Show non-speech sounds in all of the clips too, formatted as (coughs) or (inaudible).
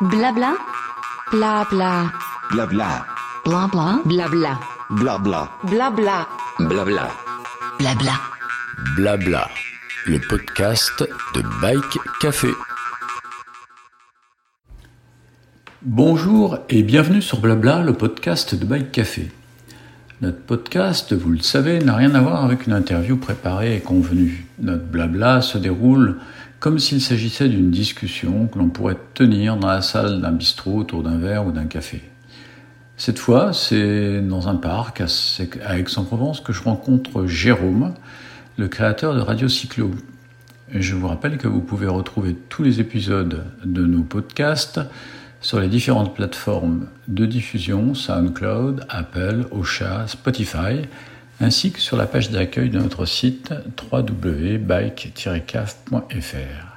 Blabla. Blabla. Blabla. Blabla. Blabla. Blabla. Blabla. Blabla. Blabla. Blabla. Le podcast de Bike Café. Bonjour et bienvenue sur Blabla, le podcast de Bike Café. Notre podcast, vous le savez, n'a rien à voir avec une interview préparée et convenue. Notre blabla se déroule comme s'il s'agissait d'une discussion que l'on pourrait tenir dans la salle d'un bistrot autour d'un verre ou d'un café. Cette fois, c'est dans un parc à Aix-en-Provence que je rencontre Jérôme, le créateur de Radio Cyclo. Je vous rappelle que vous pouvez retrouver tous les épisodes de nos podcasts sur les différentes plateformes de diffusion SoundCloud, Apple, Ocha, Spotify, ainsi que sur la page d'accueil de notre site www.bike-caf.fr.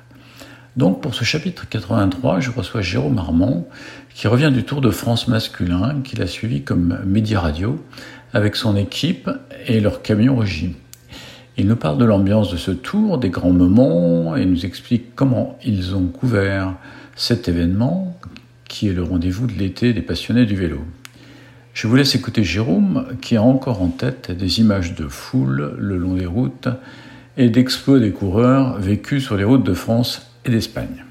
Donc pour ce chapitre 83, je reçois Jérôme Armand, qui revient du Tour de France masculin, qu'il a suivi comme média radio, avec son équipe et leur camion régie. Il nous parle de l'ambiance de ce tour, des grands moments, et nous explique comment ils ont couvert cet événement, qui est le rendez-vous de l'été des passionnés du vélo. Je vous laisse écouter Jérôme, qui a encore en tête des images de foule le long des routes et d'exploits des coureurs vécus sur les routes de France et d'Espagne.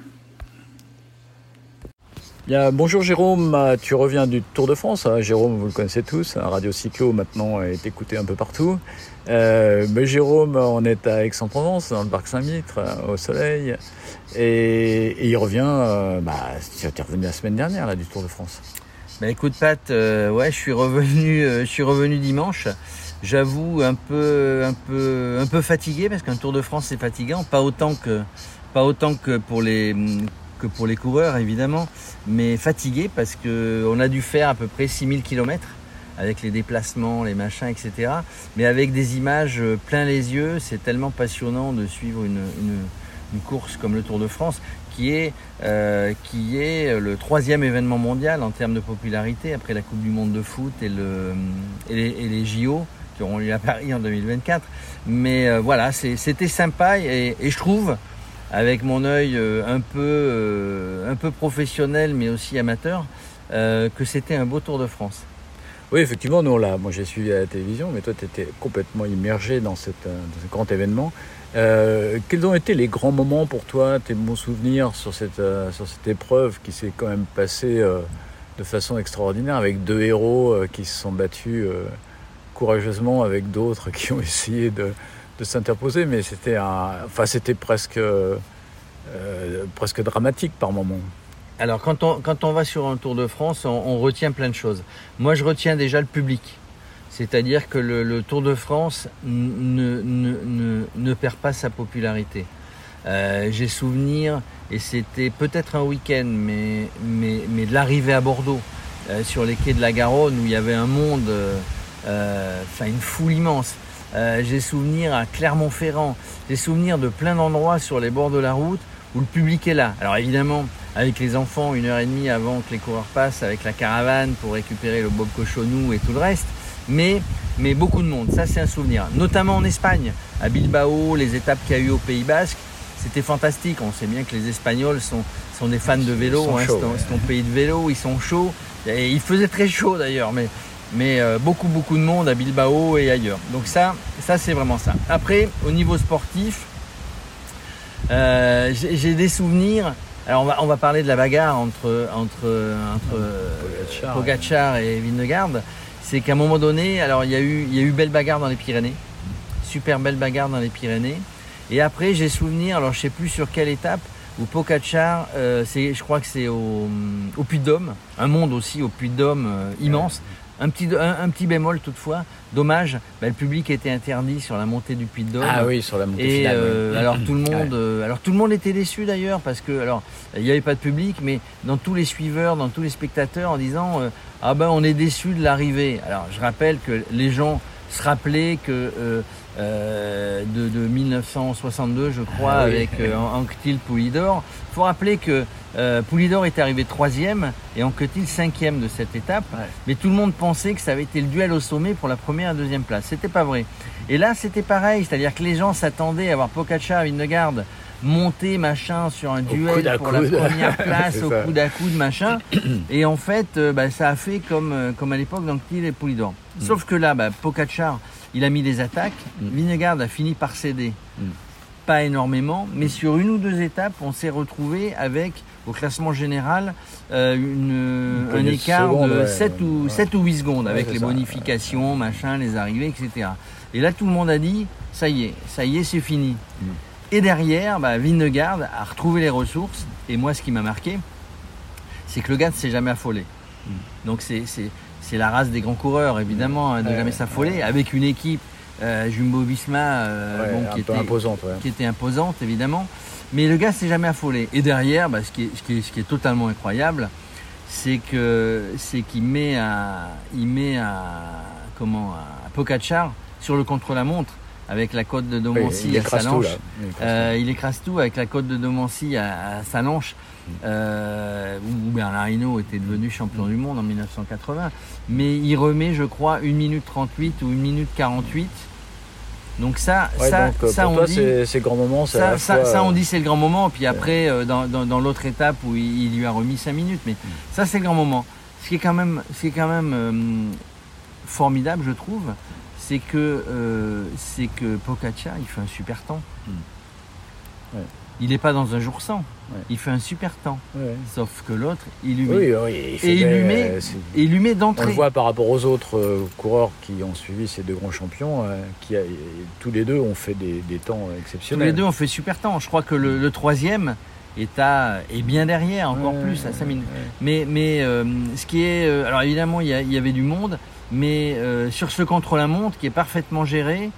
Bonjour Jérôme, tu reviens du Tour de France. Hein. Jérôme, vous le connaissez tous, Radio Cyclo maintenant est écouté un peu partout. Euh, mais Jérôme, on est à Aix-en-Provence, dans le parc Saint-Mitre, au soleil. Et, il revient, euh, bah, tu es revenu la semaine dernière là, du Tour de France. Bah écoute Pat, euh, ouais, je suis revenu, je suis revenu dimanche. J'avoue un peu, un peu, un peu fatigué parce qu'un Tour de France c'est fatigant, pas autant que, pas autant que pour les, que pour les coureurs évidemment, mais fatigué parce que on a dû faire à peu près 6000 km avec les déplacements, les machins, etc. Mais avec des images plein les yeux, c'est tellement passionnant de suivre une, course comme le Tour de France, qui est, euh, qui est le troisième événement mondial en termes de popularité après la Coupe du Monde de foot et, le, et, les, JO qui auront lieu à Paris en 2024. Mais euh, voilà, c'était sympa et, je trouve, avec mon œil euh, un peu, professionnel mais aussi amateur, que c'était un beau Tour de France. Oui, effectivement, nous, là, moi j'ai suivi à la télévision, mais toi, tu étais complètement immergé dans, ce grand événement. Euh, quels ont été les grands moments pour toi, tes bons souvenirs sur cette, euh, sur cette épreuve qui s'est quand même passée de façon extraordinaire avec deux héros qui se sont battus courageusement avec d'autres (laughs) qui ont essayé de, de s'interposer, mais c'était enfin, c'était presque, presque dramatique par moments. Alors, quand on, quand on va sur un Tour de France, on, retient plein de choses. Moi, je retiens déjà le public. C'est-à-dire que le, Tour de France ne, perd pas sa popularité. Euh, j'ai souvenir, et c'était peut-être un week-end, mais de l'arrivée à Bordeaux, euh, sur les quais de la Garonne, où il y avait un monde, euh, enfin une foule immense. j'ai souvenir à Clermont-Ferrand, j'ai souvenir de plein d'endroits sur les bords de la route où le public est là. Alors évidemment, avec les enfants, une heure et demie avant que les coureurs passent, avec la caravane pour récupérer le Bob Cochonou et tout le reste. Mais, mais beaucoup de monde, ça c'est un souvenir. Notamment en Espagne, à Bilbao, les étapes qu'il y a eu au Pays Basque, c'était fantastique. On sait bien que les Espagnols sont, sont des fans de vélo, hein, c'est un pays de vélo, ils sont chauds. Et il faisait très chaud d'ailleurs, mais, mais euh, beaucoup beaucoup de monde à Bilbao et ailleurs. Donc ça, ça c'est vraiment ça. Après, au niveau sportif, euh, j'ai des souvenirs. Alors on va, on va parler de la bagarre entre, entre, entre Pogacar, et Vingegaard. C'est qu'à un moment donné, alors il y, a eu, il y belle bagarre dans les Pyrénées. Super belle bagarre dans les Pyrénées. Et après, j'ai souvenir, alors je sais plus sur quelle étape, où Pogacar, euh, je crois que c'est au, au Puy-de-Dôme, un monde aussi au Puy-de-Dôme euh, immense. Un petit, un, petit bémol toutefois, dommage, bah, le public était interdit sur la montée du Puy de Dôme. Ah oui, sur la montée Et finale, euh, alors tout le (clears throat) monde, euh, alors tout le monde était déçu d'ailleurs parce que alors il n'y avait pas de public, mais dans tous les suiveurs, dans tous les spectateurs, en disant euh, ah ben on est déçu de l'arrivée. Alors je rappelle que les gens se rappelaient que euh, de, 1962, je crois, ah avec euh, Anquetil Poulidor. Il faut rappeler que euh, Poulidor est arrivé troisième et Anquetil cinquième de cette étape. Mais tout le monde pensait que ça avait été le duel au sommet pour la première et deuxième place. C'était pas vrai. Et là, c'était pareil, c'est-à-dire que les gens s'attendaient à voir Pogacar, Vingegaard monter machin sur un duel pour la première (laughs) place au coude à coude machin. (clears throat) et en fait, euh, bah, ça a fait comme, euh, comme à l'époque dans Kiel et Poulidor. Sauf que là, bah, Pogacar, il a mis des attaques. Mm. A fini par céder. Mm. Pas énormément, mais sur une ou deux étapes, on s'est retrouvé avec, au classement général, euh, une, Une un écart de ouais. 7, ou, Ouais. 7 ou 8 secondes Ouais, avec les ça. bonifications, machin, les arrivées, etc. Et là, tout le monde a dit, ça y est, ça y est, c'est fini. Et derrière, bah, a retrouvé les ressources. Et moi, ce qui m'a marqué, c'est que le gars ne s'est jamais affolé. Mm. Donc c'est, c'est, c'est la race des grands coureurs, évidemment, hein, de Ouais, jamais s'affoler, avec une équipe euh, Jumbo-Visma euh, Ouais, bon, un qui, était, imposante. ouais. qui était imposante, évidemment. Mais le gars s'est jamais affolé. Et derrière, bah, ce, qui est, ce, qui est, ce qui est totalement incroyable, c'est que c'est qu'il met à, il met à, comment, à sur le contre-la-montre avec la côte de Domancy à Salanches. là. Il écrase Euh, il écrase tout avec la côte de Domancy à, à Salanches, Mm. euh, où Bernard Hinault était devenu champion du monde en 1980. Mais il remet, je crois, 1 minute 38 ou 1 minute 48. Donc ça. Ouais, ça, donc, euh, ça pour on toi, dit, c'est c'est grand moment. ça, la ça, fois, ça, on dit c'est le grand moment. Puis après, euh, dans, dans- dans l'autre étape où il, il lui a remis 5 minutes. Mais ça, c'est le grand moment. Ce qui est quand même, ce qui est quand même euh, formidable, je trouve, c'est que, euh, c'est que Pogacar, il fait un super temps. Mm. Ouais. Il n'est pas dans un jour sans. Ouais. Il fait un super temps. ouais. Sauf que l'autre, il lui met. Oui, oui, il fait Et il des- lui met- euh, il lui met On le d'entrée. voit par rapport aux autres euh, coureurs qui ont suivi ces deux grands champions, euh, qui a- tous les deux ont fait des, des temps Tous exceptionnels. les deux ont fait super temps. Je crois que le, le troisième est, à, est bien derrière, encore Ouais, plus, à 5 minutes. ouais. Mais, mais euh, ce qui est. euh, alors évidemment, il y, il y avait du monde, mais euh, sur ce contre-la-montre qui est parfaitement géré,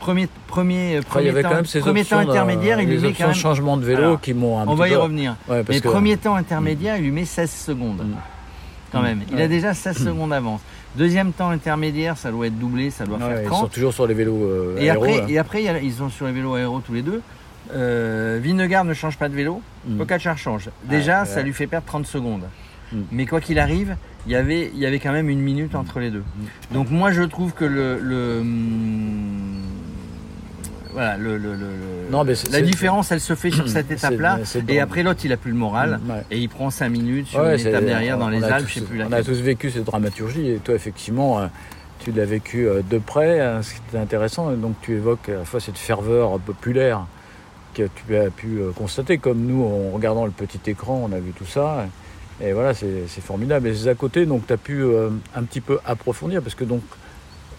premier, premier, il y premier, avait temps, quand même ces premier temps intermédiaire, il lui met quand même. changement de vélo Alors, qui m'ont un On va y peu- revenir. Ouais, parce Mais que- premier temps intermédiaire, il lui met 16 secondes. Mm. Quand Mm. même. Il Ouais. a déjà 16 secondes d'avance. Deuxième temps intermédiaire, ça doit être doublé, ça doit Ouais, faire ils 30. sont toujours sur les vélos euh, Et aéros, après, là. et après il ils sont sur les vélos aéros tous les deux. Euh, Vingegaard ne change pas de vélo, Mm. Pogacar change. Déjà, ça lui fait perdre 30 secondes. Mm. Mais quoi qu'il arrive, il y avait, il y avait quand même une minute entre les deux. Donc moi, je trouve que le, le voilà, le, le- le- le- Non, mais la différence, elle se fait sur (coughs) cette étape-là. Et après, l'autre, il a plus le moral. Ouais. Et il prend 5 minutes sur Ouais, une étape derrière dans on les Alpes, tous- je sais plus On a tous vécu cette dramaturgie et toi, effectivement, euh, tu l'as vécu euh, de près, euh, ce qui était intéressant. Donc, tu évoques à la fois cette ferveur populaire que tu as pu euh, constater, comme nous, en regardant le petit écran, on a vu tout ça. Et voilà, c'est formidable. Et c'est à côté, donc, tu as pu euh, un petit peu approfondir, parce que donc,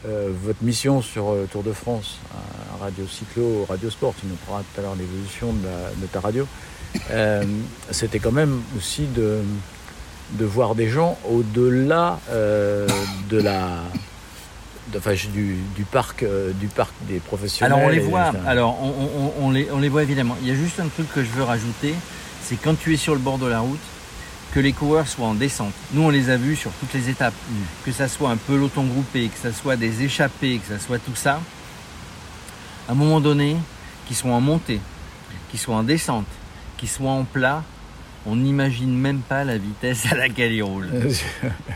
euh, votre mission sur euh, Tour de France, Radio Cyclo, Radio Sport, tu nous parleras tout à l'heure l'évolution de, ta radio, c'était quand même aussi de, de voir des gens au-delà de la de- enfin, du, du parc du parc des professionnels. Alors on les voit, alors on, on- on les, on les voit évidemment. Il y a juste un truc que je veux rajouter, c'est quand tu es sur le bord de la route, que les coureurs soient en descente. Nous on les a vus sur toutes les étapes, Mm. que ça soit un peloton groupé, que ça soit des échappés, que ça soit tout ça. À un moment donné, qu'ils soient en montée, qu'ils soient en descente, qu'ils soient en plat, on n'imagine même pas la vitesse à laquelle ils roulent.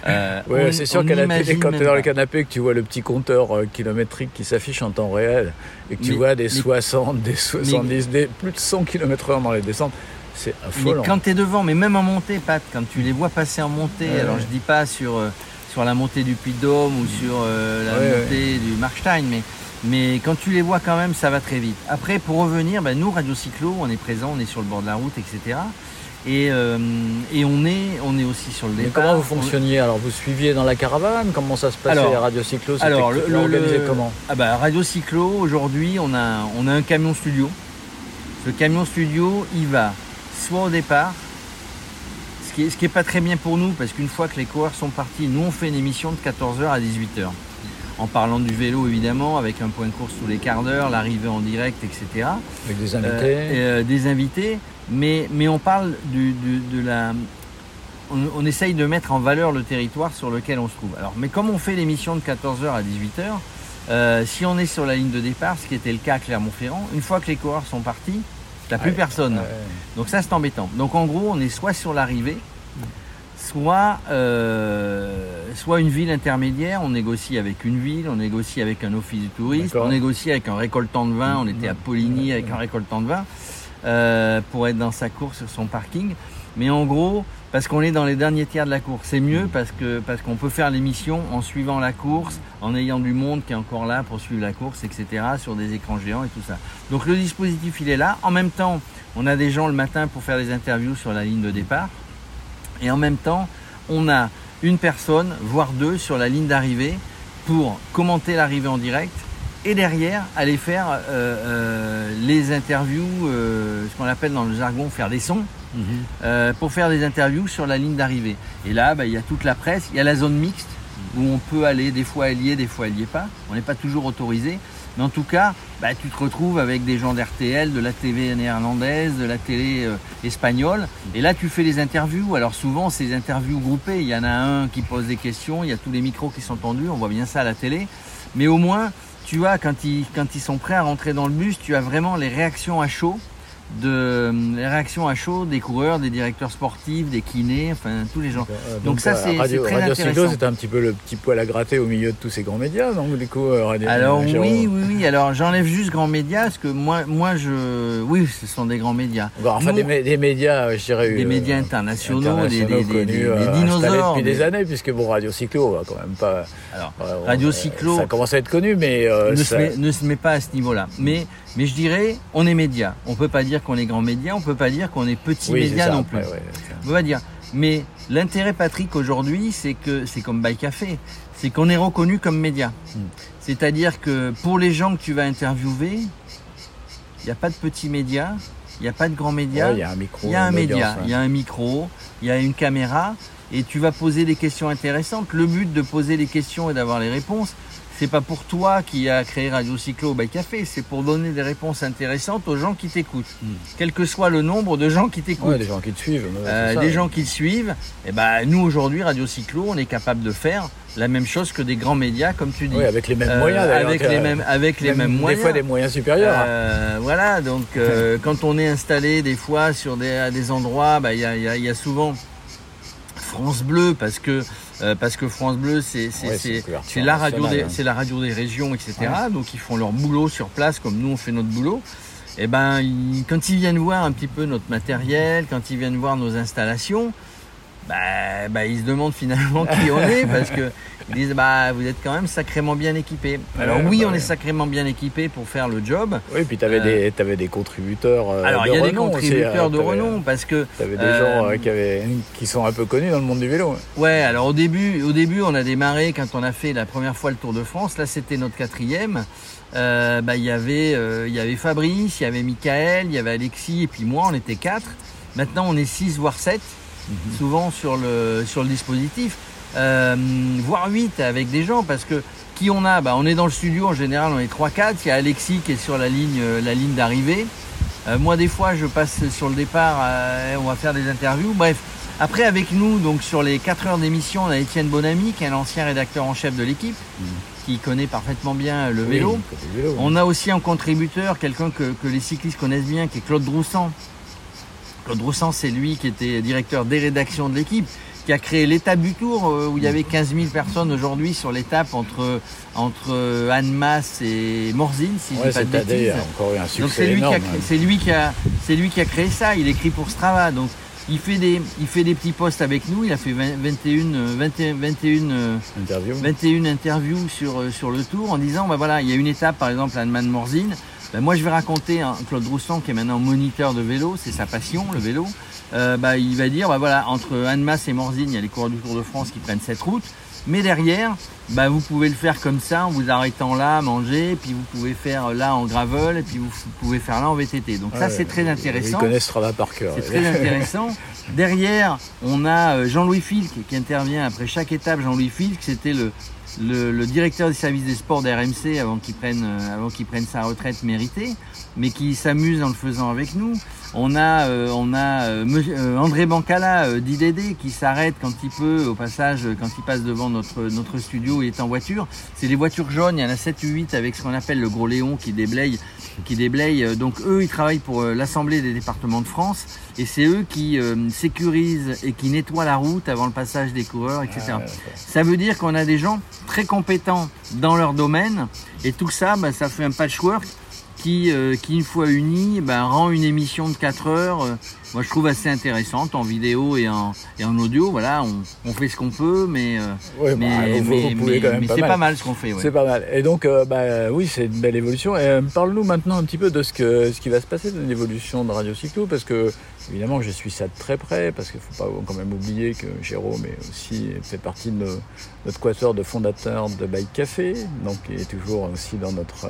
Euh, Ouais, c'est sûr qu'à la télé, n'imagine quand tu es dans le canapé, que tu vois le petit compteur euh, kilométrique qui s'affiche en temps réel, et que tu Mais- vois des mais- 60, des 70, des plus de 100 km/h dans les descentes, c'est Mais affolant. quand tu es devant, mais même en montée, Pat, quand tu les vois passer en montée, Ouais, alors ouais. je dis pas sur, euh, sur la montée du Puy de Dôme ou sur euh, la Ouais, montée du Markstein, mais, mais quand tu les vois quand même, ça va très vite. Après, pour revenir, ben, nous, Radio Cyclo, on est présent, on est sur le bord de la route, etc. Et, euh, et on, est, on est aussi sur le Mais départ. comment vous On- fonctionniez? Alors, vous suiviez dans la caravane? Comment ça se passait Alors- à Radio Cyclo? Alors, le- le- comment? Ah bah, Radio Cyclo, aujourd'hui, on a, on a un camion studio. Ce camion studio, il va soit au départ, ce qui est, ce qui est pas très bien pour nous, parce qu'une fois que les coureurs sont partis, nous, on fait une émission de 14h à 18h. En parlant du vélo, évidemment, avec un point de course tous les quarts d'heure, l'arrivée en direct, etc. Avec des invités Euh, euh, des invités, mais, mais on parle du, du- de la. On, on essaye de mettre en valeur le territoire sur lequel on se trouve. Alors, mais comme on fait l'émission de 14h à 18h, euh, si on est sur la ligne de départ, ce qui était le cas à Clermont-Ferrand, une fois que les coureurs sont partis, t'as plus personne. Donc ça c'est embêtant. Donc en gros, on est soit sur l'arrivée, soit, euh, soit une ville intermédiaire. On négocie avec une ville, on négocie avec un office du tourisme, on négocie avec un récoltant de vin. On était à Poligny avec un récoltant de vin euh, pour être dans sa course sur son parking. Mais en gros, parce qu'on est dans les derniers tiers de la course, c'est mieux parce parce qu'on peut faire l'émission en suivant la course, en ayant du monde qui est encore là pour suivre la course, etc. Sur des écrans géants et tout ça. Donc le dispositif il est là. En même temps, on a des gens le matin pour faire des interviews sur la ligne de départ. Et en même temps, on a une personne, voire deux, sur la ligne d'arrivée pour commenter l'arrivée en direct et derrière aller faire euh, euh, les interviews, euh, ce qu'on appelle dans le jargon faire des sons, euh, pour faire des interviews sur la ligne d'arrivée. Et là, bah, il y a toute la presse, il y a la zone mixte où on peut aller, des fois elle y est, des fois elle y est pas. On n'est pas toujours autorisé. Mais en tout cas, bah, tu te retrouves avec des gens d'RTL, de la TV néerlandaise, de la télé euh, espagnole. Et là, tu fais les interviews. Alors souvent, c'est des interviews groupées. Il y en a un qui pose des questions, il y a tous les micros qui sont tendus. On voit bien ça à la télé. Mais au moins, tu ils, quand ils sont prêts à rentrer dans le bus, tu as vraiment les réactions à chaud de les réactions à chaud des coureurs, des directeurs sportifs, des kinés, enfin tous les gens. Euh, Donc ça, euh, c'est- très Radio Cyclo, intéressant. c'était un petit peu le petit poil à gratter au milieu de tous ces grands médias, donc du coup, euh, Radio Alors oui, oui, oui. Alors j'enlève juste grands médias parce que moi, moi je, oui, ce sont des grands médias. Bon, Enfin, Nous, des, mé- des médias, euh, je dirais. des euh, médias internationaux, des, internationaux des- des- connus, des- euh, dinosaures. depuis des des- années, puisque bon, Radio Cyclo, quand même pas. Alors, Radio euh, Cyclo- Ça commence à être connu, mais. euh, ne, se ça- met, ne se met pas à ce niveau-là. Mais, mais je dirais, on est média. On peut pas dire qu'on est grand média, on peut pas dire qu'on est petit oui, média ça, non plus. ouais. On peut pas dire. Mais l'intérêt, Patrick, aujourd'hui, c'est que c'est comme By Café, c'est qu'on est reconnu comme média. Hmm. C'est-à-dire que pour les gens que tu vas interviewer, il n'y a pas de petits médias, il n'y a pas de grands médias. Ouais, Il y a un micro. Il y a un média, il y a un micro, il y a une caméra, et tu vas poser des questions intéressantes. Le but de poser les questions et d'avoir les réponses, c'est pas pour toi qui a créé Radio Cyclo by Café, c'est pour donner des réponses intéressantes aux gens qui t'écoutent, Mm. quel que soit le nombre de gens qui t'écoutent. Ouais, des gens qui te suivent. Euh, ça. des gens qui le suivent, et ben nous aujourd'hui Radio Cyclo, on est capable de faire la même chose que des grands médias, comme tu dis, Oui, avec les mêmes Euh, moyens. avec les mêmes, avec les mêmes moyens. Des fois, des moyens supérieurs. Euh, voilà, donc euh, (laughs) quand on est installé des fois sur des, à des endroits, bah, il y, a, il y a- il y a souvent France Bleu parce que euh, parce que France Bleu c'est Ouais, la radio des hein. c'est la radio des régions etc. Donc ils font leur boulot sur place comme nous on fait notre boulot. Et ben ils- quand ils viennent voir un petit peu notre matériel, quand ils viennent voir nos installations, bah, bah, ils se demandent finalement qui on est parce que ils disent bah vous êtes quand même sacrément bien équipé. Alors Ouais, oui bah on ouais. est sacrément bien équipé pour faire le job. Oui, puis tu avais, euh, des, des contributeurs. euh, Alors de il y a des aussi, contributeurs hein. de renom parce que T'avais des Euh, gens euh, qui, avaient, qui sont un peu connus dans le monde du vélo. ouais alors au début au début on a démarré quand on a fait la première fois le Tour de France là c'était notre quatrième bah il y avait il y avait Fabrice il y avait Michael il y avait Alexis et puis moi on était quatre maintenant on est six voire sept Mhm. souvent sur le sur le dispositif euh, voire 8 avec des gens parce que qui on a? Bah, on est dans le studio en général on est 3 4 il y a Alexis qui est sur la ligne euh, la ligne d'arrivée Euh, moi des fois je passe sur le départ euh, on va faire des interviews bref après avec nous donc sur les 4 heures d'émission on a Étienne Bonamy qui est un ancien rédacteur en chef de l'équipe qui connaît parfaitement bien le vélo Oui, côté vélo. on a aussi un contributeur, quelqu'un que, que les cyclistes connaissent bien, qui est Claude Droussan. Claude Droussan, c'est lui qui était directeur des rédactions de l'équipe, qui a créé l'étape du Tour, euh, où il y avait 15 000 personnes aujourd'hui sur l'étape entre, entre euh, Annemasse et Morzine, si je Ouais, dis pas de bêtises. a encore eu un succès Donc c'est lui, qui a, énorme. c'est lui qui a, c'est lui qui a créé ça. Il écrit pour Strava, donc il fait des, il fait des petits posts avec nous. Il a fait 20 21, euh, 21, 21 euh, Interview. 21 interviews sur, sur le tour en disant bah voilà, il y a une étape par exemple à Anne Morzine. Ben, moi je vais raconter hein, Claude Roussan qui est maintenant moniteur de vélo, c'est sa passion le vélo. Euh, bah, il va dire bah voilà, entre Annemasse et Morzine, il y a les coureurs du Tour de France qui prennent cette route. Mais derrière, bah, vous pouvez le faire comme ça en vous arrêtant là, manger, puis vous pouvez faire là en gravel, et puis vous pouvez faire là en VTT. Donc ça c'est très Ils intéressant. connaissent Strava par cœur. C'est très (laughs) intéressant. Derrière, on a euh, Jean-Louis Filk qui intervient après chaque étape. Jean-Louis Filk, c'était le, le, directeur du service des sports d'RMC avant qu'il prenne, euh, avant qu'il prenne sa retraite méritée, mais qui s'amuse en le faisant avec nous. On a, euh, on a euh, euh, André Bancala euh, d'IDD qui s'arrête quand il peut, au passage, quand il passe devant notre, notre studio, il est en voiture. C'est des voitures jaunes, il y en a 7 ou 8 avec ce qu'on appelle le gros Léon qui déblaye. Qui déblaye. Donc eux, ils travaillent pour l'Assemblée des départements de France et c'est eux qui sécurisent et qui nettoient la route avant le passage des coureurs, etc. Ah, Ça veut dire qu'on a des gens très compétents dans leur domaine et tout ça, bah, ça fait un patchwork qui, euh, qui une fois uni, bah, rend une émission de 4 heures, euh, moi je trouve assez intéressante en vidéo et en, et en audio. Voilà, on, on fait ce qu'on peut, mais, euh, bah, mais, vous- vous mais, pouvez mais- quand même mais pas c'est pas mal ce qu'on fait. ouais. C'est pas mal. Et donc, euh, bah, oui, c'est une belle évolution. Et euh, parle-nous maintenant un petit peu de ce, que, ce qui va se passer de l'évolution de Radio Cyclo, parce que, évidemment, je suis ça de très près, parce qu'il ne faut pas quand même oublier que Jérôme est aussi, fait partie de notre quatuor de fondateurs de Bike Café, donc il est toujours aussi dans notre,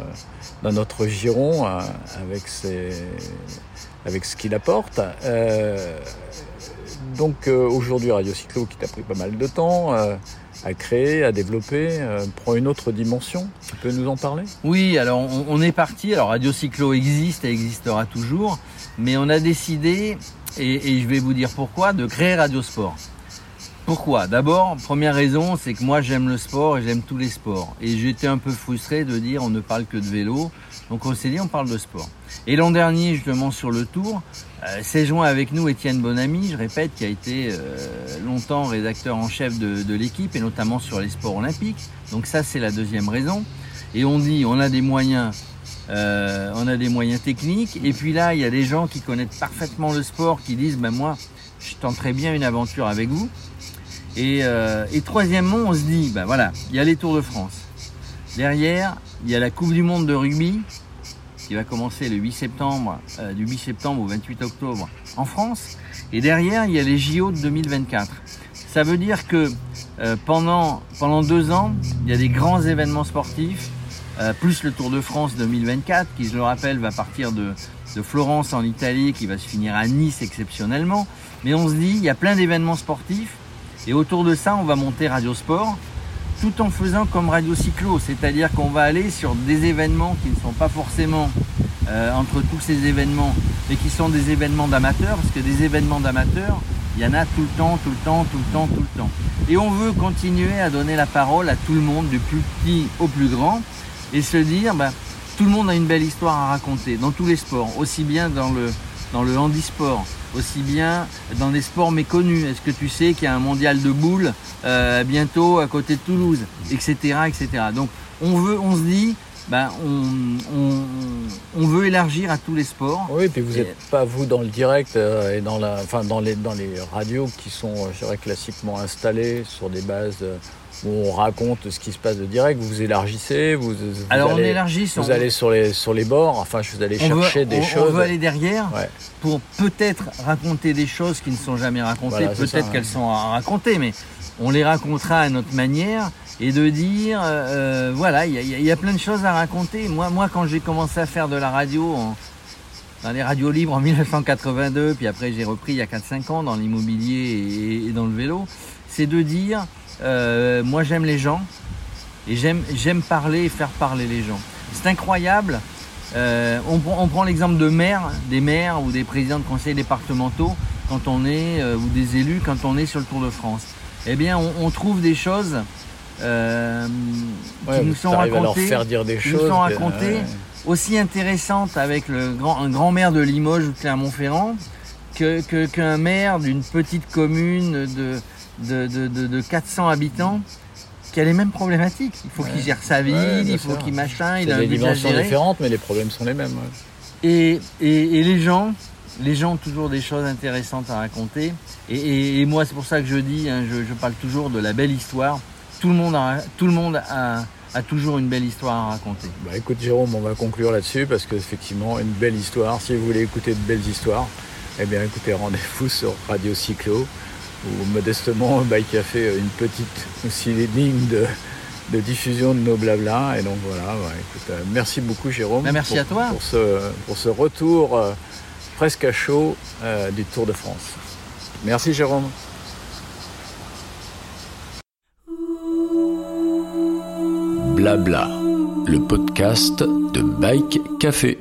dans notre giron, avec, ses, avec ce qu'il apporte. Euh, donc, euh, aujourd'hui, Radio Cyclo, qui t'a pris pas mal de temps, euh, à créer, à développer, euh, prend une autre dimension. Tu peux nous en parler? Oui, alors on, est parti. Alors Radio Cyclo existe et existera toujours, mais on a décidé, et, et je vais vous dire pourquoi, de créer Radio Sport. Pourquoi? D'abord, première raison, c'est que moi j'aime le sport et j'aime tous les sports. Et j'étais un peu frustré de dire on ne parle que de vélo. Donc on s'est dit on parle de sport. Et l'an dernier, justement sur le tour, euh, s'est joint avec nous Étienne Bonamy, je répète, qui a été euh, longtemps rédacteur en chef de, l'équipe et notamment sur les sports olympiques. Donc ça c'est la deuxième raison. Et on dit on a des moyens, euh, on a des moyens techniques. Et puis là il y a des gens qui connaissent parfaitement le sport qui disent ben moi je tenterais bien une aventure avec vous. Et, euh, et troisièmement, on se dit, ben voilà, il y a les Tours de France. Derrière, il y a la Coupe du Monde de rugby qui va commencer le 8 septembre, euh, du 8 septembre au 28 octobre en France. Et derrière, il y a les JO de 2024. Ça veut dire que euh, pendant, pendant deux ans, il y a des grands événements sportifs, euh, plus le Tour de France 2024, qui, je le rappelle, va partir de, de Florence en Italie, qui va se finir à Nice exceptionnellement. Mais on se dit, il y a plein d'événements sportifs, et autour de ça, on va monter Radio Sport, tout en faisant comme Radio Cyclo, c'est-à-dire qu'on va aller sur des événements qui ne sont pas forcément euh, entre tous ces événements, mais qui sont des événements d'amateurs, parce que des événements d'amateurs, il y en a tout le temps, tout le temps, tout le temps, tout le temps. Et on veut continuer à donner la parole à tout le monde, du plus petit au plus grand, et se dire, bah, tout le monde a une belle histoire à raconter, dans tous les sports, aussi bien dans le, dans le handisport, aussi bien dans des sports méconnus. Est-ce que tu sais qu'il y a un mondial de boules euh, bientôt à côté de Toulouse, etc., etc. Donc on veut, on se dit, ben, on, on, on veut élargir à tous les sports. Oui, puis vous Et- n'êtes pas, vous, dans le direct euh, et dans, la, enfin, dans, les, dans les radios qui sont, euh, je dirais, classiquement installées sur des bases euh, où on raconte ce qui se passe de direct. Vous vous élargissez, vous, vous Alors allez, on élargit, vous on, allez sur, les, sur les bords, enfin, je vous allez veut- chercher des on- choses. On veut aller derrière Ouais. pour peut-être raconter des choses qui ne sont jamais racontées. Voilà, peut-être qu'elles sont à raconter, mais on les racontera à notre manière et de dire, euh, voilà, il y a, y y plein de choses à raconter. Moi, moi quand j'ai commencé à faire de la radio en- dans les radios libres en (laughs) 1982, puis après j'ai repris il y a 4-5 ans dans l'immobilier et, et dans le vélo, c'est de dire, euh, moi j'aime les gens et j'aime parler et faire parler les gens. C'est incroyable. Euh, on, prend- on prend l'exemple de maires, des maires ou des présidents de conseils départementaux quand on est euh, ou des élus quand on est sur le Tour de France. Eh bien, on, on trouve des choses euh, Ouais, qui nous sont racontées faire dire des qui nous sont racontées. ouais. aussi intéressantes avec le grand, un grand maire de Limoges ou de Clermont-Ferrand que- qu'un maire d'une petite commune de, de, de, de- de 400 habitants qui a les mêmes problématiques. Il faut qu'il gère sa ville, Ouais, il faut qu'il machin, il a des dimensions différentes, mais les problèmes sont les mêmes. ouais. Et, et, et les gens, les gens ont toujours des choses intéressantes à raconter. Et moi, c'est pour ça que je dis, hein, je, je parle toujours de la belle histoire. Tout le monde a, tout le monde a, a toujours une belle histoire à raconter. Bah écoute Jérôme, on va conclure là-dessus parce qu'effectivement, une belle histoire. Si vous voulez écouter de belles histoires, eh bien écoutez, rendez-vous sur Radio Cyclo ou modestement (laughs) Bike Café, une petite aussi ligne de, de diffusion de nos blabla. Et donc voilà, bah, écoute, euh, merci beaucoup Jérôme. Bah, merci pour, à toi. Pour ce, pour ce retour euh, presque à chaud euh, du Tour de France. Merci Jérôme. Blabla, le podcast de Bike Café.